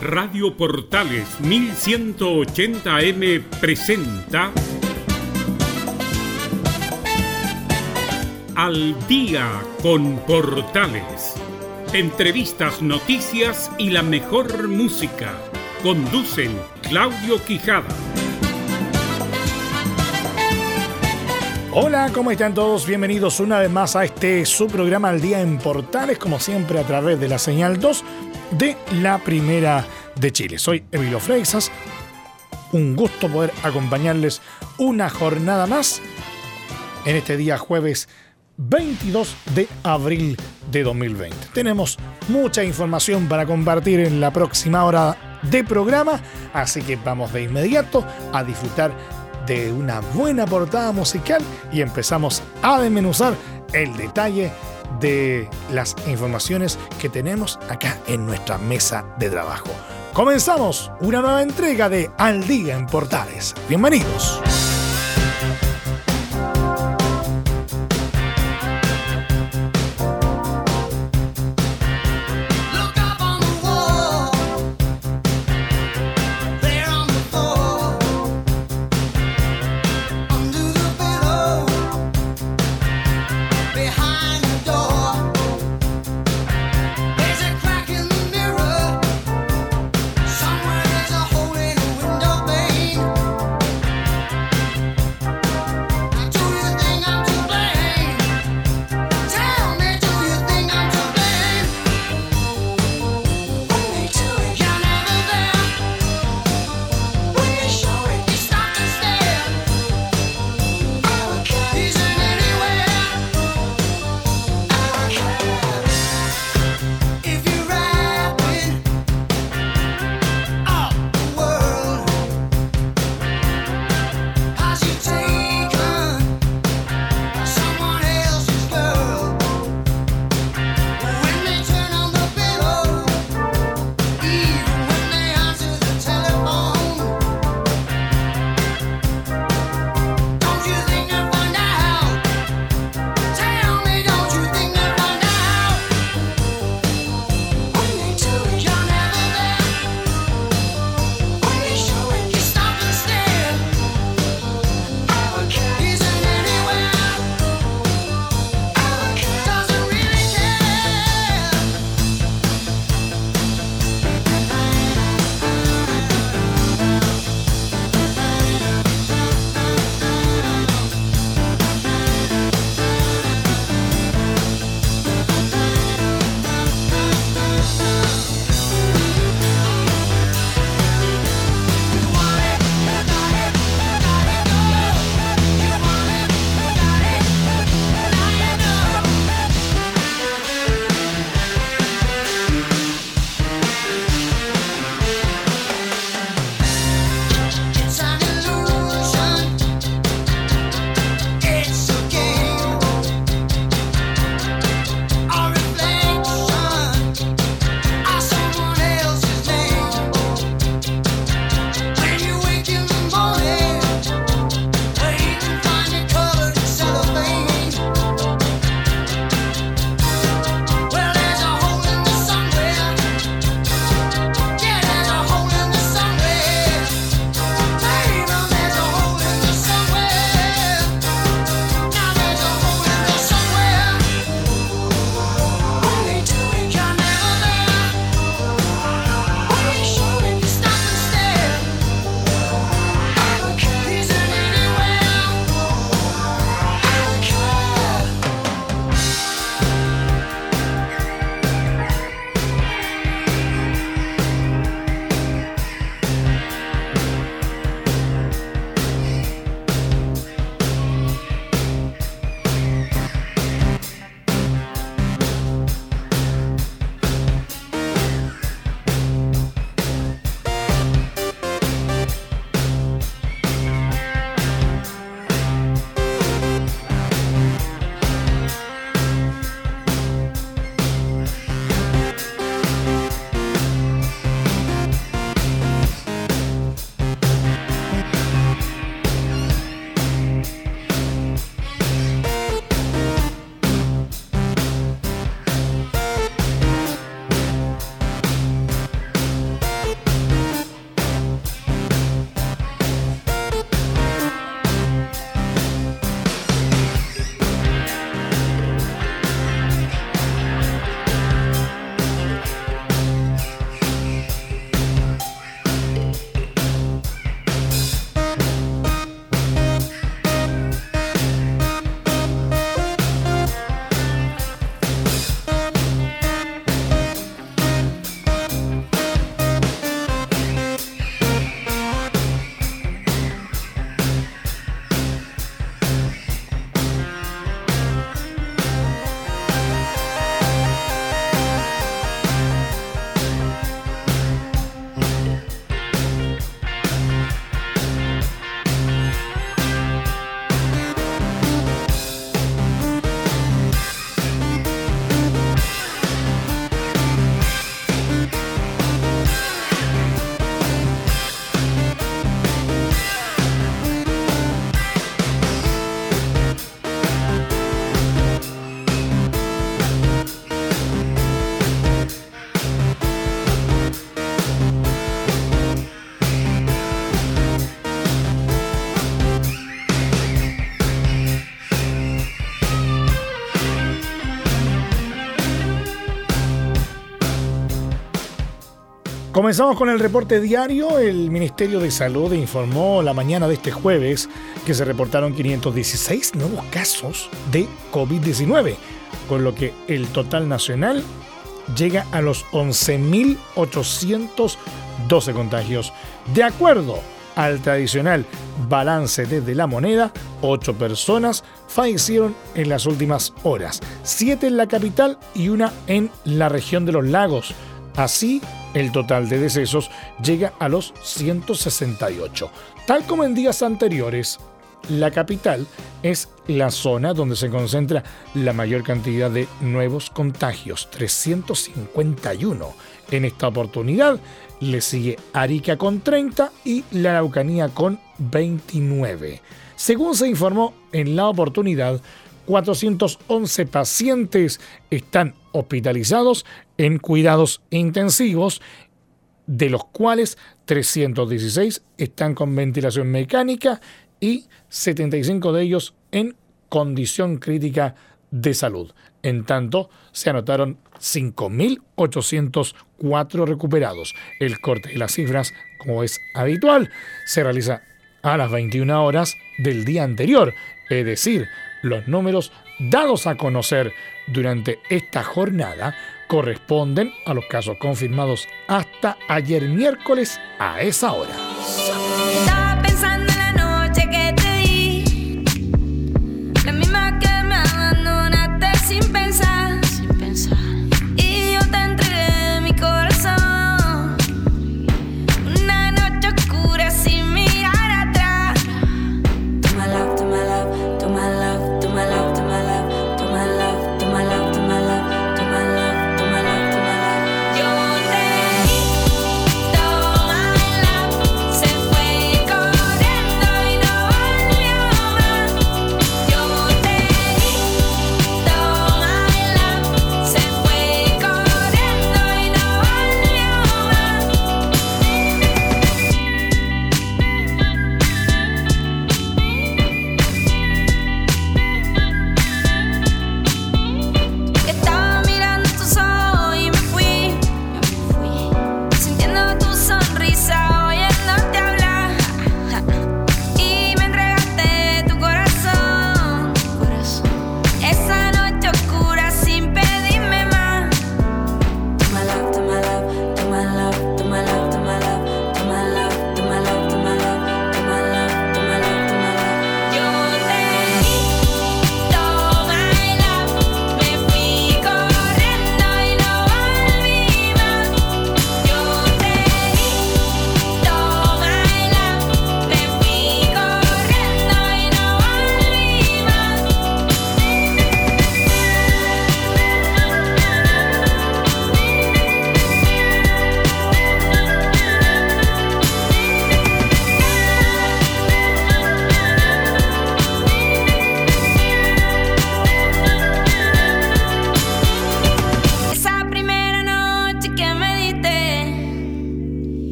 Radio Portales 1180M presenta Al día con Portales. Entrevistas, noticias y la mejor música. Conducen Claudio Quijada. Hola, ¿cómo están todos? Bienvenidos una vez más a este su programa Al Día en Portales, como siempre a través de la señal 2 de la Primera de Chile. Soy Emilio Freixas. Un gusto poder acompañarles una jornada más en este día jueves 22 de abril de 2020. Tenemos mucha información para compartir en la próxima hora de programa, así que vamos de inmediato a disfrutar de una buena portada musical y empezamos a desmenuzar el detalle de las informaciones que tenemos acá en nuestra mesa de trabajo. Comenzamos una nueva entrega de Al Día en Portales. Bienvenidos. Comenzamos con el reporte diario. El Ministerio de Salud informó la mañana de este jueves que se reportaron 516 nuevos casos de COVID-19, con lo que el total nacional llega a los 11.812 contagios. De acuerdo al tradicional balance desde la moneda, 8 personas fallecieron en las últimas horas, 7 en la capital y una en la región de los lagos. Así, el total de decesos llega a los 168. Tal como en días anteriores, la capital es la zona donde se concentra la mayor cantidad de nuevos contagios, 351. En esta oportunidad le sigue Arica con 30 y la Araucanía con 29. Según se informó en la oportunidad, 411 pacientes están hospitalizados en cuidados intensivos, de los cuales 316 están con ventilación mecánica y 75 de ellos en condición crítica de salud. En tanto, se anotaron 5.804 recuperados. El corte de las cifras, como es habitual, se realiza a las 21 horas del día anterior, es decir, los números dados a conocer durante esta jornada corresponden a los casos confirmados hasta ayer miércoles a esa hora.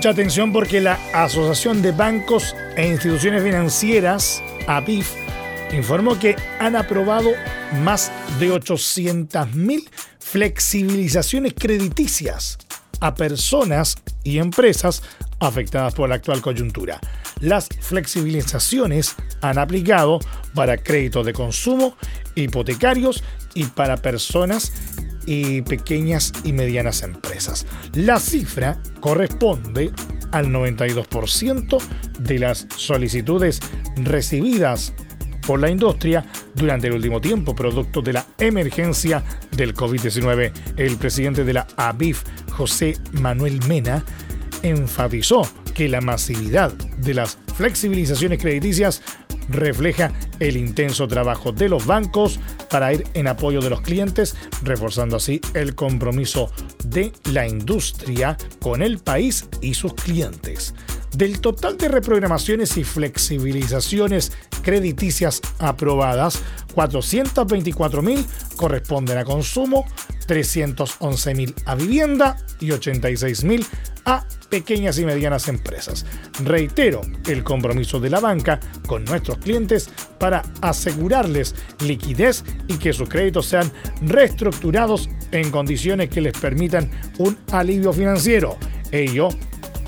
Mucha atención porque la Asociación de Bancos e Instituciones Financieras, APIF, informó que han aprobado más de 800.000 flexibilizaciones crediticias a personas y empresas afectadas por la actual coyuntura. Las flexibilizaciones han aplicado para créditos de consumo, hipotecarios y para personas y pequeñas y medianas empresas. La cifra corresponde al 92% de las solicitudes recibidas por la industria durante el último tiempo, producto de la emergencia del COVID-19. El presidente de la ABIF, José Manuel Mena, enfatizó que la masividad de las flexibilizaciones crediticias refleja el intenso trabajo de los bancos para ir en apoyo de los clientes, reforzando así el compromiso de la industria con el país y sus clientes. Del total de reprogramaciones y flexibilizaciones crediticias aprobadas, 424.000 corresponden a consumo, 311.000 a vivienda y 86.000 a pequeñas y medianas empresas. Reitero el compromiso de la banca con nuestros clientes para asegurarles liquidez y que sus créditos sean reestructurados en condiciones que les permitan un alivio financiero. Ello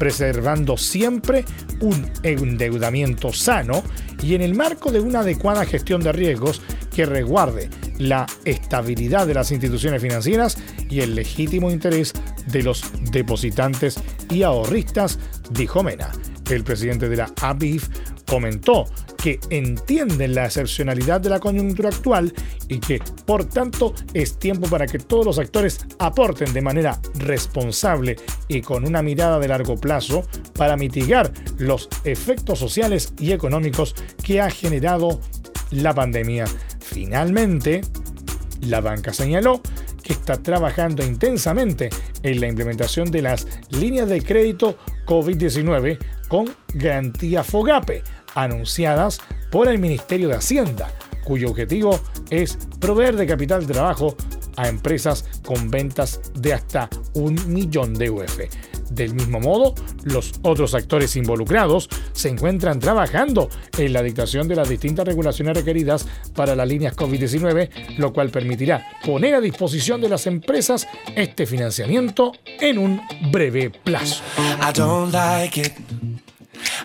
preservando siempre un endeudamiento sano y en el marco de una adecuada gestión de riesgos que resguarde la estabilidad de las instituciones financieras y el legítimo interés de los depositantes y ahorristas, dijo Mena. El presidente de la ABIF comentó que entienden la excepcionalidad de la coyuntura actual y que, por tanto, es tiempo para que todos los actores aporten de manera responsable y con una mirada de largo plazo para mitigar los efectos sociales y económicos que ha generado la pandemia. Finalmente, la banca señaló que está trabajando intensamente en la implementación de las líneas de crédito COVID-19 con garantía FOGAPE anunciadas por el Ministerio de Hacienda, cuyo objetivo es proveer de capital de trabajo a empresas con ventas de hasta un millón de UF. Del mismo modo, los otros actores involucrados se encuentran trabajando en la dictación de las distintas regulaciones requeridas para las líneas COVID-19, lo cual permitirá poner a disposición de las empresas este financiamiento en un breve plazo.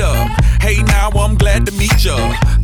Up. Hey, now I'm glad to meet ya.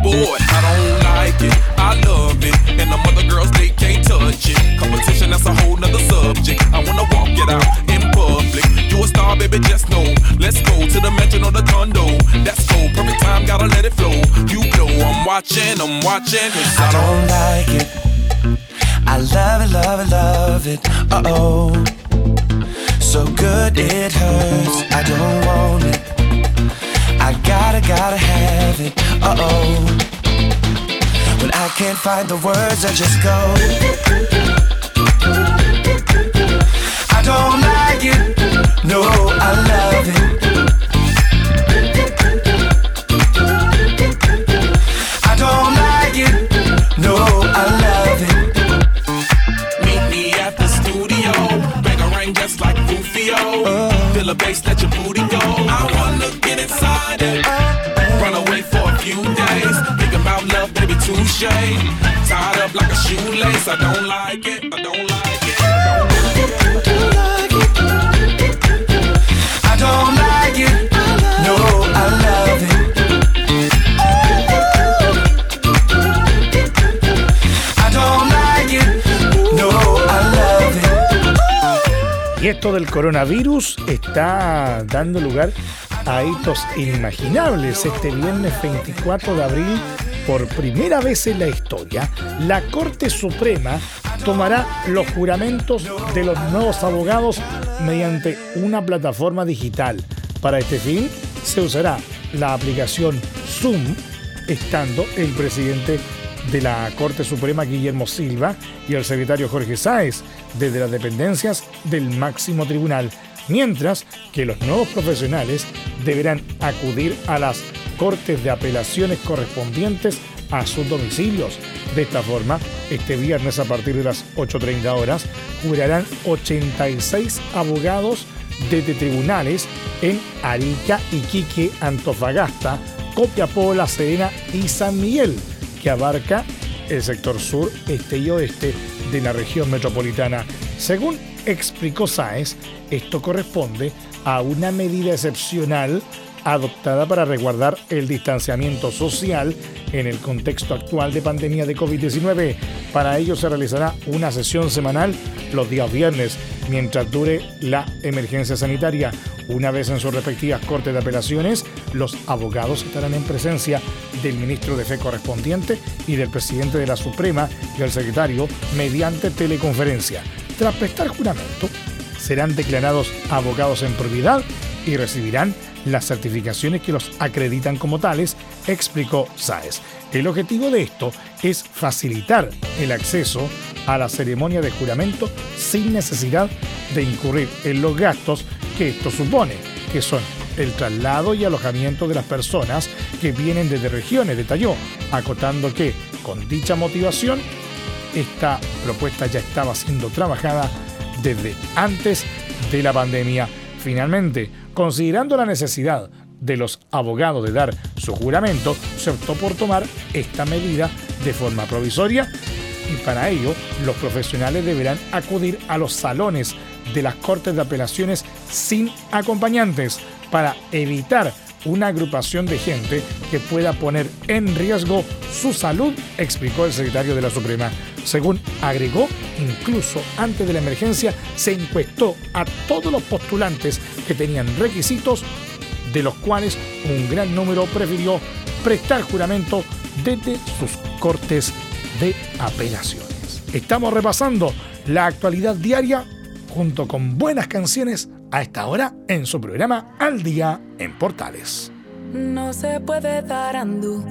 Aboard. I don't like it, I love it. And the other girls, they can't touch it. Competition, that's a whole nother subject. I wanna walk it out in public. You a star, baby, just know. Let's go to the mansion or the condo. That's cool, perfect time, gotta let it flow. You know I'm watching, I'm watching, cause I find the words, I just go. Y esto del coronavirus está dando lugar a hitos inimaginables. Este viernes 24 de abril, por primera vez en la historia, la Corte Suprema tomará los juramentos de los nuevos abogados mediante una plataforma digital. Para este fin, se usará la aplicación Zoom, estando el presidente de la Corte Suprema Guillermo Silva y el secretario Jorge Sáez desde las dependencias del máximo tribunal, mientras que los nuevos profesionales deberán acudir a las cortes de apelaciones correspondientes a sus domicilios. De esta forma, este viernes a partir de las 8.30 horas, jurarán 86 abogados desde tribunales en Arica, Iquique, Antofagasta, Copiapó, La Serena y San Miguel, que abarca el sector sur, este y oeste de la región metropolitana. Según explicó Sáez, esto corresponde a una medida excepcional adoptada para resguardar el distanciamiento social en el contexto actual de pandemia de COVID-19. Para ello se realizará una sesión semanal los días viernes, mientras dure la emergencia sanitaria. Una vez en sus respectivas cortes de apelaciones, los abogados estarán en presencia del ministro de Fe correspondiente y del presidente de la Suprema y el secretario mediante teleconferencia. Tras prestar juramento, serán declarados abogados en propiedad y recibirán las certificaciones que los acreditan como tales, explicó Sáez. El objetivo de esto es facilitar el acceso a la ceremonia de juramento sin necesidad de incurrir en los gastos que esto supone, que son el traslado y alojamiento de las personas que vienen desde regiones, detalló, acotando que con dicha motivación esta propuesta ya estaba siendo trabajada desde antes de la pandemia. Finalmente, considerando la necesidad de los abogados de dar su juramento, se optó por tomar esta medida de forma provisoria y para ello los profesionales deberán acudir a los salones de las Cortes de Apelaciones sin acompañantes para evitar una agrupación de gente que pueda poner en riesgo su salud, explicó el secretario de la Suprema. Según agregó, incluso antes de la emergencia se encuestó a todos los postulantes que tenían requisitos, de los cuales un gran número prefirió prestar juramento desde sus cortes de apelaciones. Estamos repasando la actualidad diaria junto con buenas canciones a esta hora en su programa Al Día en Portales. No se puede dar andú,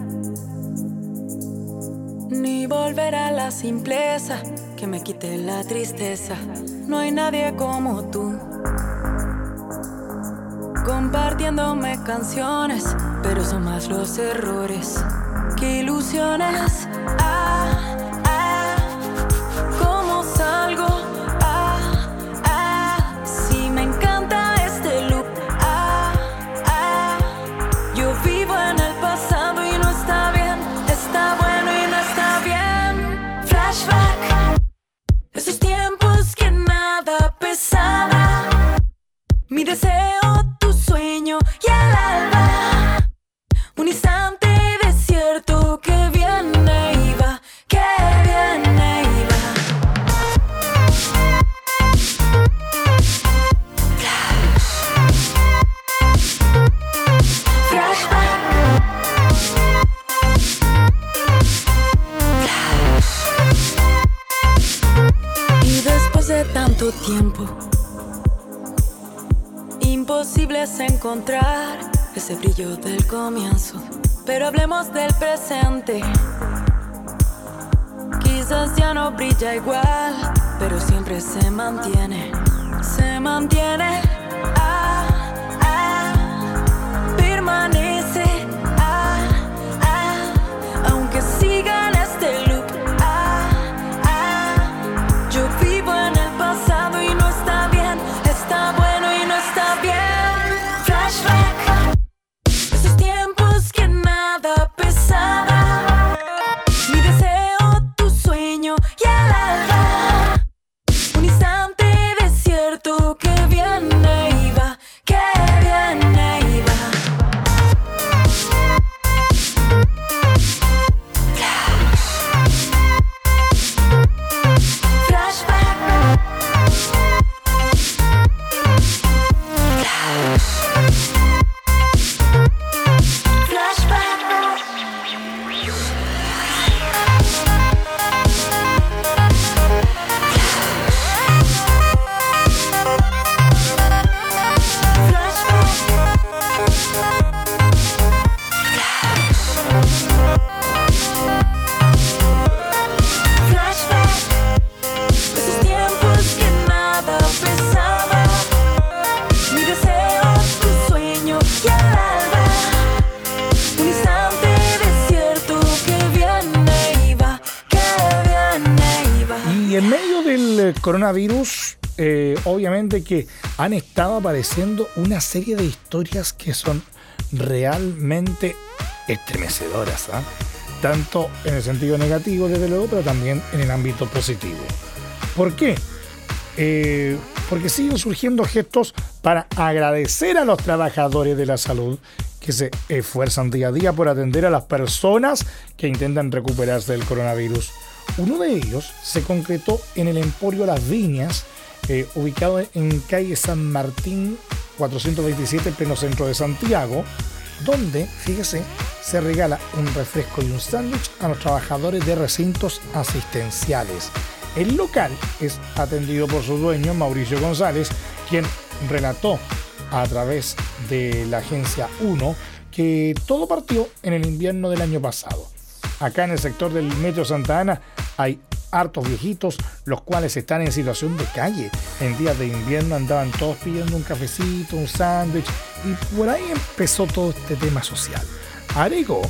ni volver a la simpleza que me quite la tristeza. No hay nadie como tú, compartiéndome canciones, pero son más los errores que ilusiones. Ah, ah, ¿cómo salgo? Mantiene. Coronavirus, eh, obviamente que han estado apareciendo una serie de historias que son realmente estremecedoras, ¿ah? tanto en el sentido negativo, desde luego, pero también en el ámbito positivo. ¿Por qué? Eh, porque siguen surgiendo gestos para agradecer a los trabajadores de la salud que se esfuerzan día a día por atender a las personas que intentan recuperarse del coronavirus. Uno de ellos se concretó en el Emporio Las Viñas, eh, ubicado en calle San Martín 427, en pleno centro de Santiago, donde, fíjese, se regala un refresco y un sándwich a los trabajadores de recintos asistenciales. El local es atendido por su dueño, Mauricio González, quien relató a través de la agencia 1 que todo partió en el invierno del año pasado. Acá en el sector del Metro Santa Ana hay hartos viejitos, los cuales están en situación de calle. En días de invierno andaban todos pidiendo un cafecito, un sándwich, y por ahí empezó todo este tema social. Agregó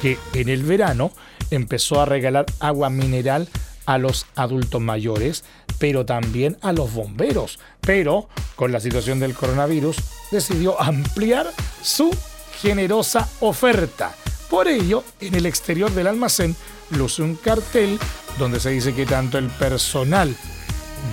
que en el verano empezó a regalar agua mineral a los adultos mayores, pero también a los bomberos. Pero con la situación del coronavirus decidió ampliar su generosa oferta. Por ello, en el exterior del almacén luce un cartel donde se dice que tanto el personal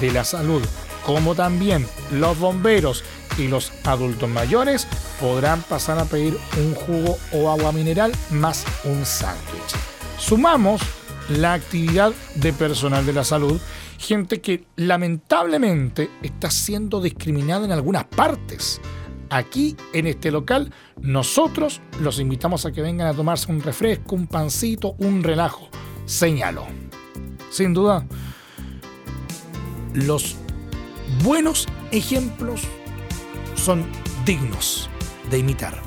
de la salud como también los bomberos y los adultos mayores podrán pasar a pedir un jugo o agua mineral más un sándwich. Sumamos la actividad de personal de la salud, gente que lamentablemente está siendo discriminada en algunas partes. Aquí en este local nosotros los invitamos a que vengan a tomarse un refresco, un pancito, un relajo. Señalo. Sin duda, los buenos ejemplos son dignos de imitar.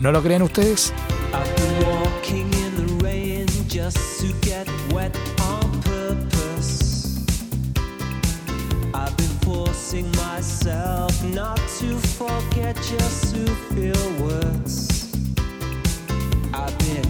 ¿No lo creen ustedes? Forcing myself not to forget just to feel worse. I've been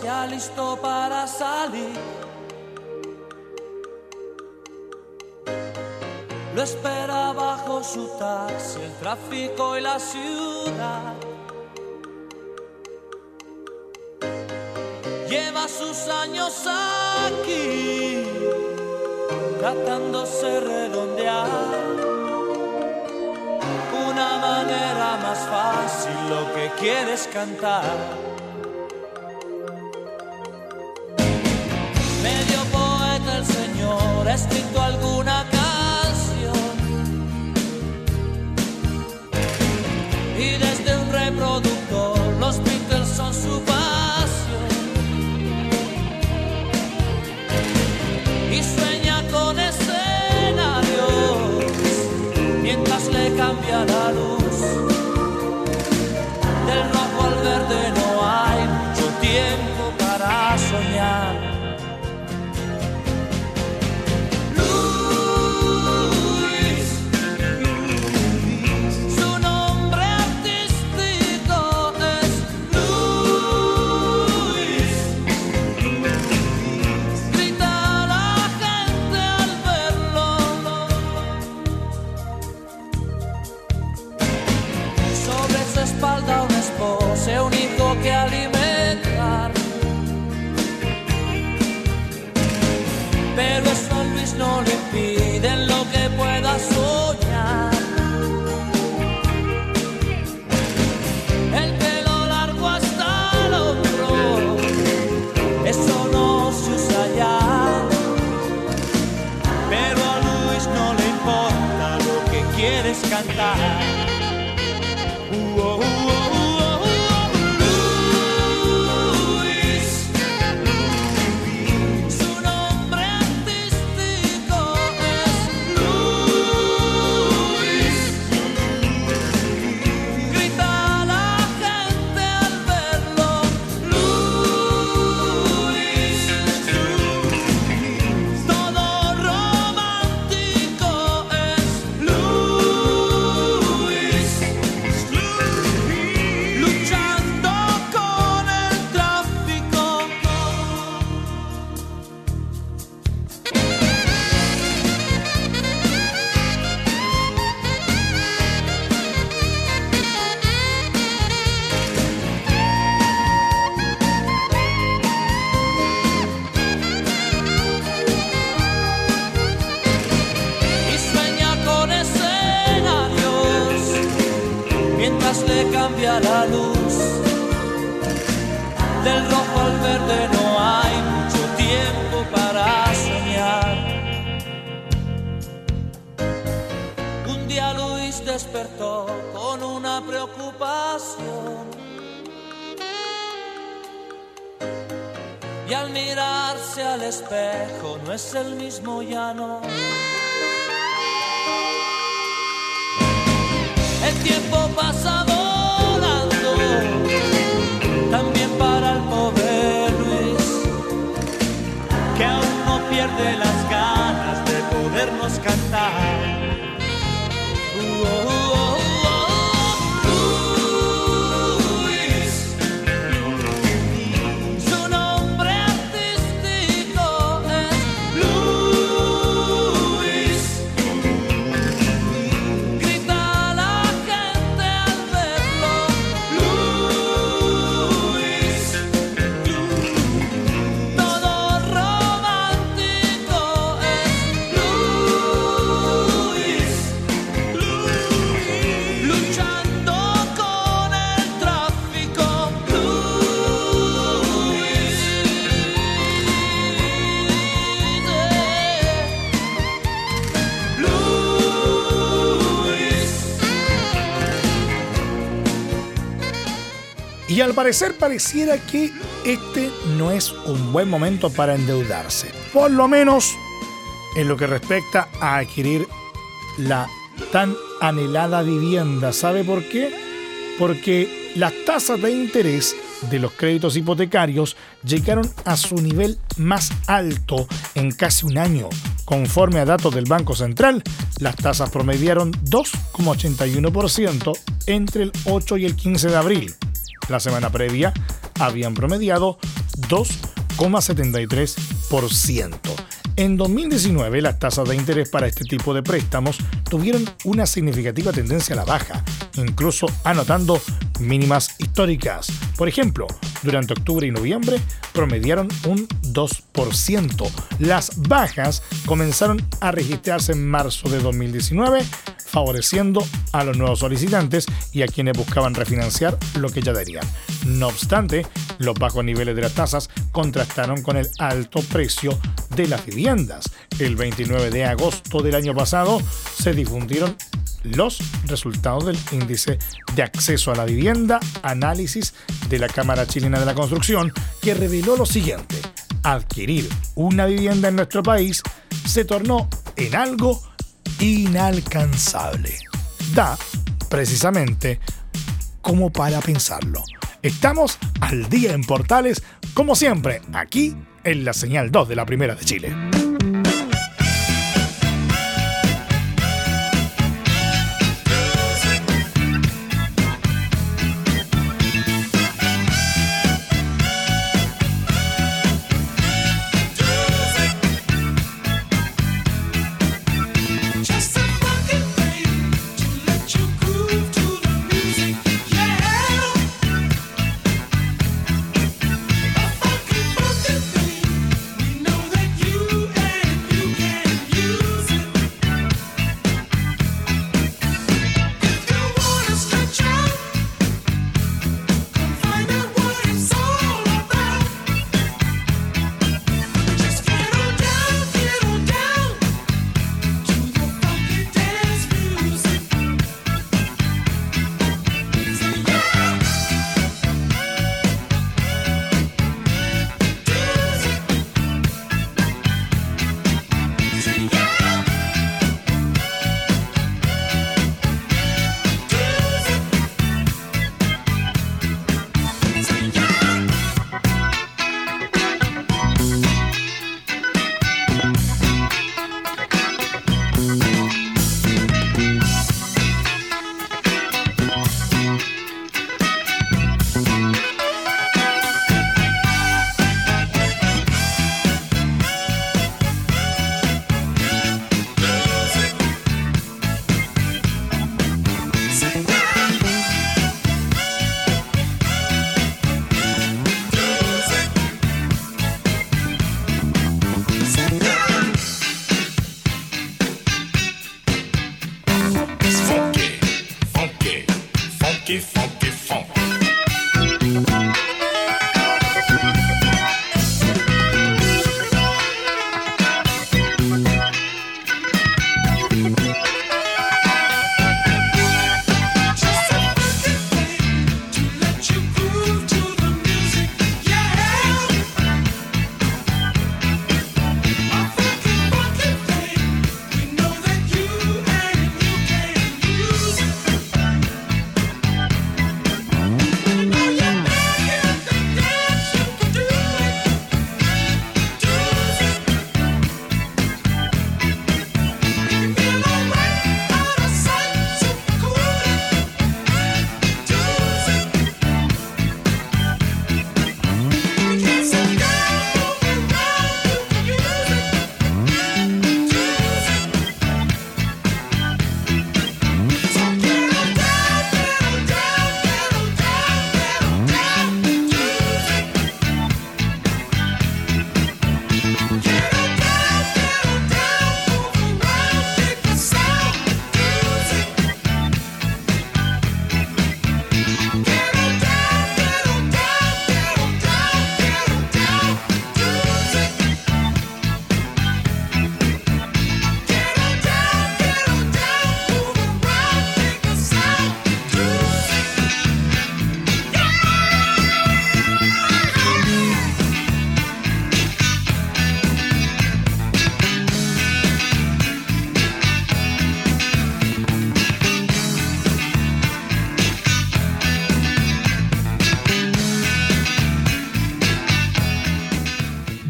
se alistó para salir. Lo espera bajo su taxi, el tráfico y la ciudad. Lleva sus años aquí, tratándose redondear una manera más fácil lo que quieres cantar. escrito alguna canción. Y desde un reproductor los Beatles son su pasión. Y sueña con escenarios mientras le cambia la luz. cantar. Aún no parecer pareciera que este no es un buen momento para endeudarse. Por lo menos en lo que respecta a adquirir la tan anhelada vivienda. ¿Sabe por qué? Porque las tasas de interés de los créditos hipotecarios llegaron a su nivel más alto en casi un año. Conforme a datos del Banco Central, las tasas promediaron 2,81% entre el 8 y el 15 de abril. La semana previa habían promediado 2,73%. En 2019, las tasas de interés para este tipo de préstamos tuvieron una significativa tendencia a la baja, incluso anotando mínimas históricas. Por ejemplo, durante octubre y noviembre promediaron un 2%. Las bajas comenzaron a registrarse en marzo de 2019, favoreciendo a los nuevos solicitantes y a quienes buscaban refinanciar lo que ya darían. No obstante, los bajos niveles de las tasas contrastaron con el alto precio de las viviendas. El 29 de agosto del año pasado se difundieron los resultados del índice de acceso a la vivienda, análisis de la Cámara Chilena de la Construcción, que reveló lo siguiente. Adquirir una vivienda en nuestro país se tornó en algo inalcanzable. Da, precisamente, como para pensarlo. Estamos al día en Portales, como siempre, aquí en la señal 2 de la Primera de Chile.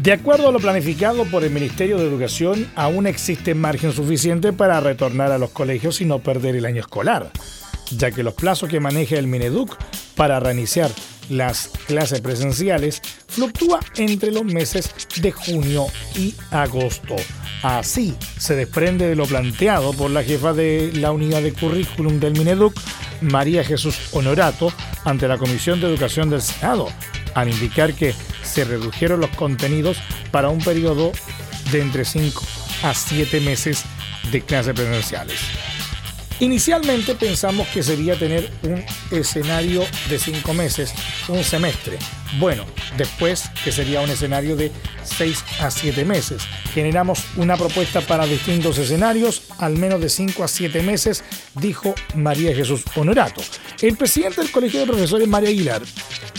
De acuerdo a lo planificado por el Ministerio de Educación, aún existe margen suficiente para retornar a los colegios y no perder el año escolar, ya que los plazos que maneja el Mineduc para reiniciar las clases presenciales fluctúa entre los meses de junio y agosto. Así se desprende de lo planteado por la jefa de la unidad de currículum del Mineduc, María Jesús Honorato, ante la Comisión de Educación del Senado, al indicar que se redujeron los contenidos para un periodo de entre 5 a 7 meses de clases presenciales. Inicialmente pensamos que sería tener un escenario de 5 meses, un semestre. Bueno, después que sería un escenario de 6 a 7 meses. Generamos una propuesta para distintos escenarios, al menos de 5 a 7 meses, dijo María Jesús Honorato. El presidente del Colegio de Profesores, María Aguilar,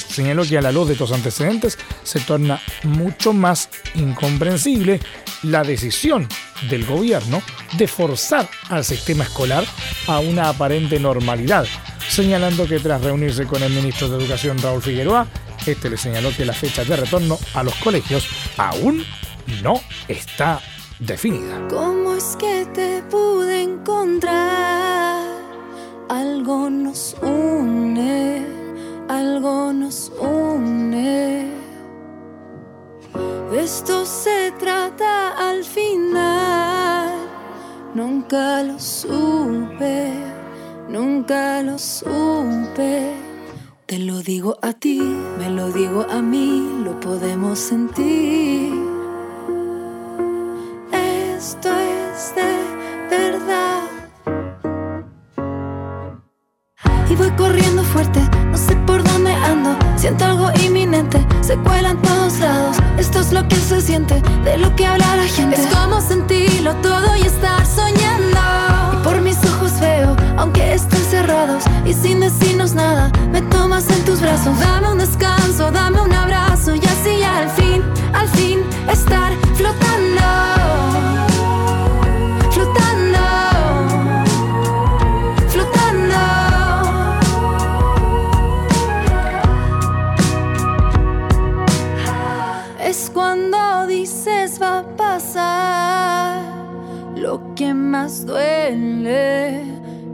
señaló que a la luz de estos antecedentes se torna mucho más incomprensible la decisión del gobierno de forzar al sistema escolar a una aparente normalidad, señalando que tras reunirse con el ministro de Educación Raúl Figueroa, este le señaló que la fecha de retorno a los colegios aún no está definida. ¿Cómo es que te pude encontrar? Algo nos une, algo nos une. Esto se trata al final. Nunca lo supe, nunca lo supe. Te lo digo a ti, me lo digo a mí, lo podemos sentir. Esto es de verdad. Y voy corriendo fuerte, no sé por dónde ando. Siento algo inminente, se cuela en todos lados. Esto es lo que se siente, de lo que habla la gente. Es como sentirlo todo y estar soñando. Y por mis ojos veo, aunque estén y sin decirnos nada, me tomas en tus brazos. Dame un descanso, dame un abrazo y así al fin, al fin estar flotando. Flotando. Flotando. Es cuando dices va a pasar lo que más duele,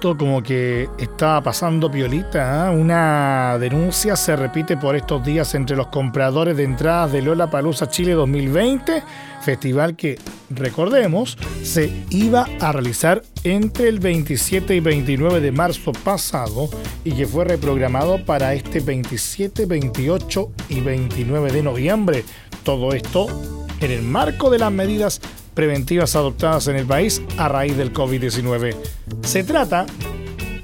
Como que estaba pasando piolita. ¿ah? Una denuncia se repite por estos días entre los compradores de entradas de Lola Palusa Chile 2020, festival que, recordemos, se iba a realizar entre el 27 y 29 de marzo pasado y que fue reprogramado para este 27, 28 y 29 de noviembre. Todo esto en el marco de las medidas preventivas adoptadas en el país a raíz del COVID-19. Se trata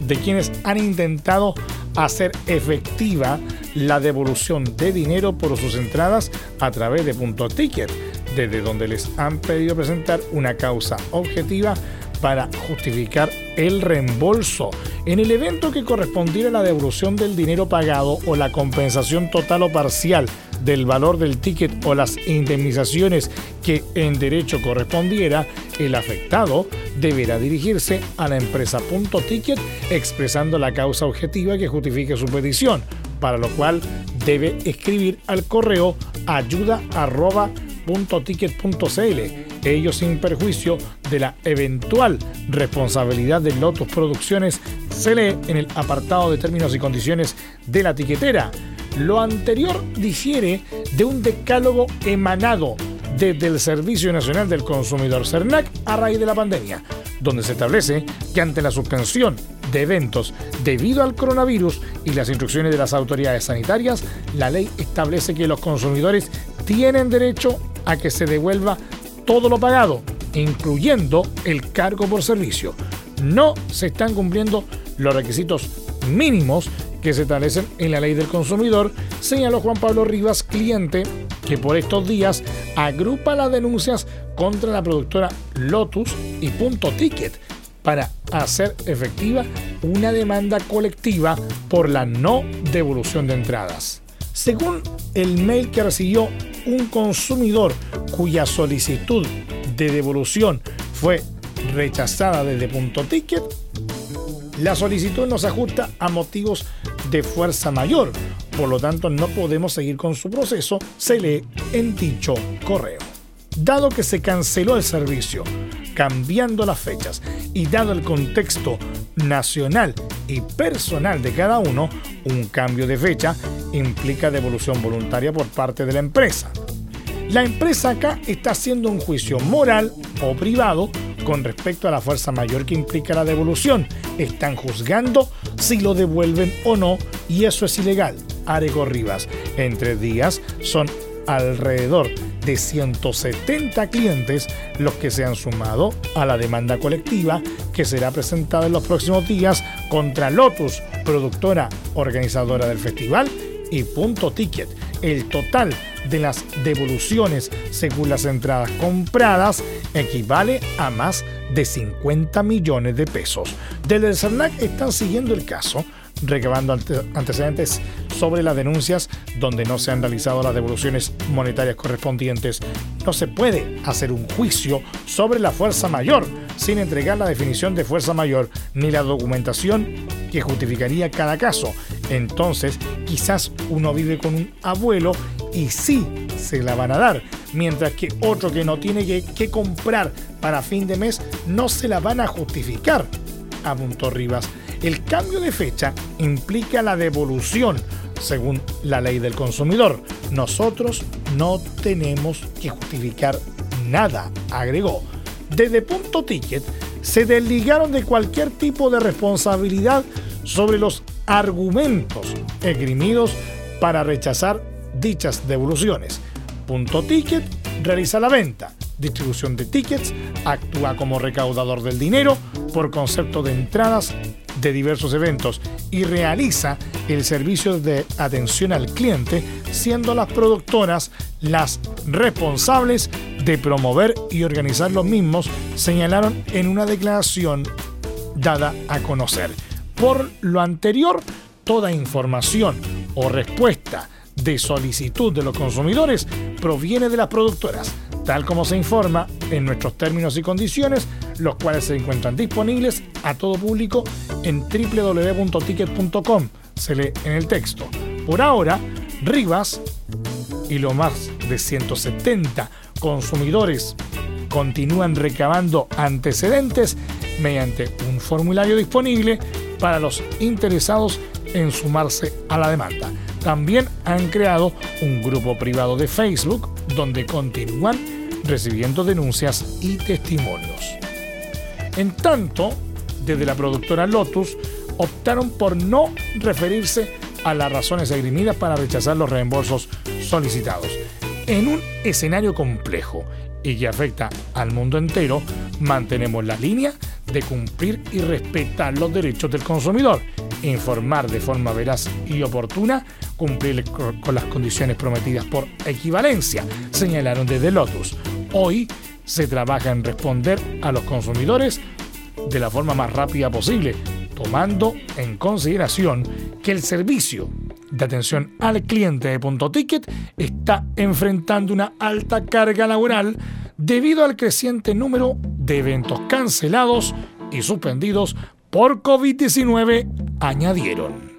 de quienes han intentado hacer efectiva la devolución de dinero por sus entradas a través de Punto Ticket, desde donde les han pedido presentar una causa objetiva para justificar el reembolso. En el evento que correspondiera la devolución del dinero pagado o la compensación total o parcial del valor del ticket o las indemnizaciones que en derecho correspondiera, el afectado deberá dirigirse a la empresa Punto Ticket expresando la causa objetiva que justifique su petición, para lo cual debe escribir al correo ayuda arroba punto ticket punto cl, ello sin perjuicio de la eventual responsabilidad de Lotus Producciones, se lee en el apartado de términos y condiciones de la tiquetera. Lo anterior difiere de un decálogo emanado desde el Servicio Nacional del Consumidor CERNAC a raíz de la pandemia, donde se establece que ante la suspensión de eventos debido al coronavirus y las instrucciones de las autoridades sanitarias, la ley establece que los consumidores tienen derecho a que se devuelva todo lo pagado, incluyendo el cargo por servicio. No se están cumpliendo los requisitos mínimos que se establecen en la ley del consumidor, señaló Juan Pablo Rivas, cliente que por estos días agrupa las denuncias contra la productora Lotus y Punto Ticket para hacer efectiva una demanda colectiva por la no devolución de entradas. Según el mail que recibió un consumidor cuya solicitud de devolución fue rechazada desde Punto Ticket, la solicitud no se ajusta a motivos de fuerza mayor, por lo tanto no podemos seguir con su proceso, se lee en dicho correo. Dado que se canceló el servicio, cambiando las fechas y dado el contexto nacional y personal de cada uno, un cambio de fecha implica devolución voluntaria por parte de la empresa. La empresa acá está haciendo un juicio moral o privado con respecto a la fuerza mayor que implica la devolución. Están juzgando si lo devuelven o no y eso es ilegal. Arego Rivas. En tres días son alrededor de 170 clientes los que se han sumado a la demanda colectiva que será presentada en los próximos días contra Lotus, productora organizadora del festival, y Punto Ticket. El total de las devoluciones según las entradas compradas equivale a más de 50 millones de pesos. Desde el CERNAC están siguiendo el caso, recabando ante- antecedentes sobre las denuncias donde no se han realizado las devoluciones monetarias correspondientes. No se puede hacer un juicio sobre la fuerza mayor sin entregar la definición de fuerza mayor ni la documentación que justificaría cada caso. Entonces, quizás uno vive con un abuelo y sí se la van a dar, mientras que otro que no tiene que, comprar para fin de mes no se la van a justificar, apuntó Rivas. El cambio de fecha implica la devolución, según la ley del consumidor. Nosotros no tenemos que justificar nada, agregó. Desde Punto Ticket se desligaron de cualquier tipo de responsabilidad sobre los argumentos esgrimidos para rechazar dichas devoluciones. Punto Ticket realiza la venta, distribución de tickets, actúa como recaudador del dinero por concepto de entradas de diversos eventos y realiza el servicio de atención al cliente, siendo las productoras las responsables de promover y organizar los mismos, señalaron en una declaración dada a conocer. Por lo anterior, toda información o respuesta de solicitud de los consumidores proviene de las productoras, tal como se informa en nuestros términos y condiciones, los cuales se encuentran disponibles a todo público en www.ticket.com. Se lee en el texto. Por ahora, Rivas y lo más de 170 consumidores continúan recabando antecedentes mediante un formulario disponible para los interesados en sumarse a la demanda. También han creado un grupo privado de Facebook donde continúan recibiendo denuncias y testimonios. En tanto, desde la productora Lotus optaron por no referirse a las razones esgrimidas para rechazar los reembolsos solicitados. En un escenario complejo y que afecta al mundo entero, mantenemos la línea de cumplir y respetar los derechos del consumidor, informar de forma veraz y oportuna, cumplir con las condiciones prometidas por equivalencia, señalaron desde Lotus. Hoy se trabaja en responder a los consumidores de la forma más rápida posible, tomando en consideración que el servicio de atención al cliente de Punto Ticket está enfrentando una alta carga laboral debido al creciente número de eventos cancelados y suspendidos por COVID-19, añadieron.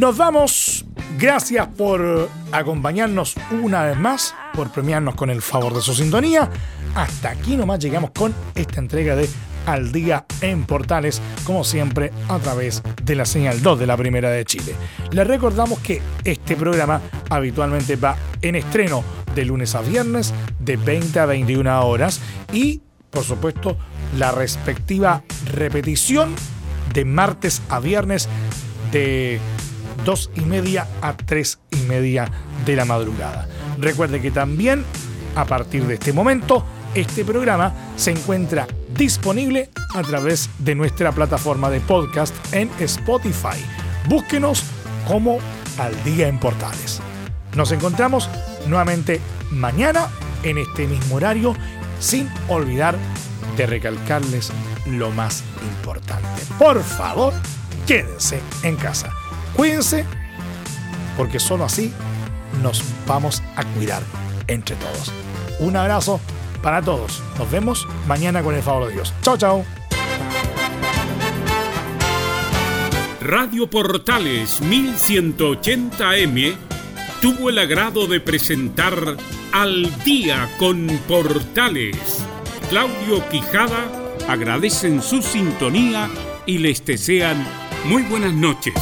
Nos vamos. Gracias por acompañarnos una vez más, por premiarnos con el favor de su sintonía. Hasta aquí nomás llegamos con esta entrega de Al Día en Portales, como siempre a través de la señal 2 de la Primera de Chile. Les recordamos que este programa habitualmente va en estreno de lunes a viernes de 20 a 21 horas y, por supuesto, la respectiva repetición de martes a viernes de 2 y media a 3 y media de la madrugada. Recuerde que también, a partir de este momento, este programa se encuentra disponible a través de nuestra plataforma de podcast en Spotify. Búsquenos como Al Día en Portales. Nos encontramos nuevamente mañana en este mismo horario, sin olvidar de recalcarles lo más importante. Por favor, quédense en casa. Cuídense, porque solo así nos vamos a cuidar entre todos. Un abrazo para todos. Nos vemos mañana con el favor de Dios. Chao, chao. Radio Portales 1180M tuvo el agrado de presentar Al Día con Portales. Claudio Quijada agradecen su sintonía y les desean muy buenas noches.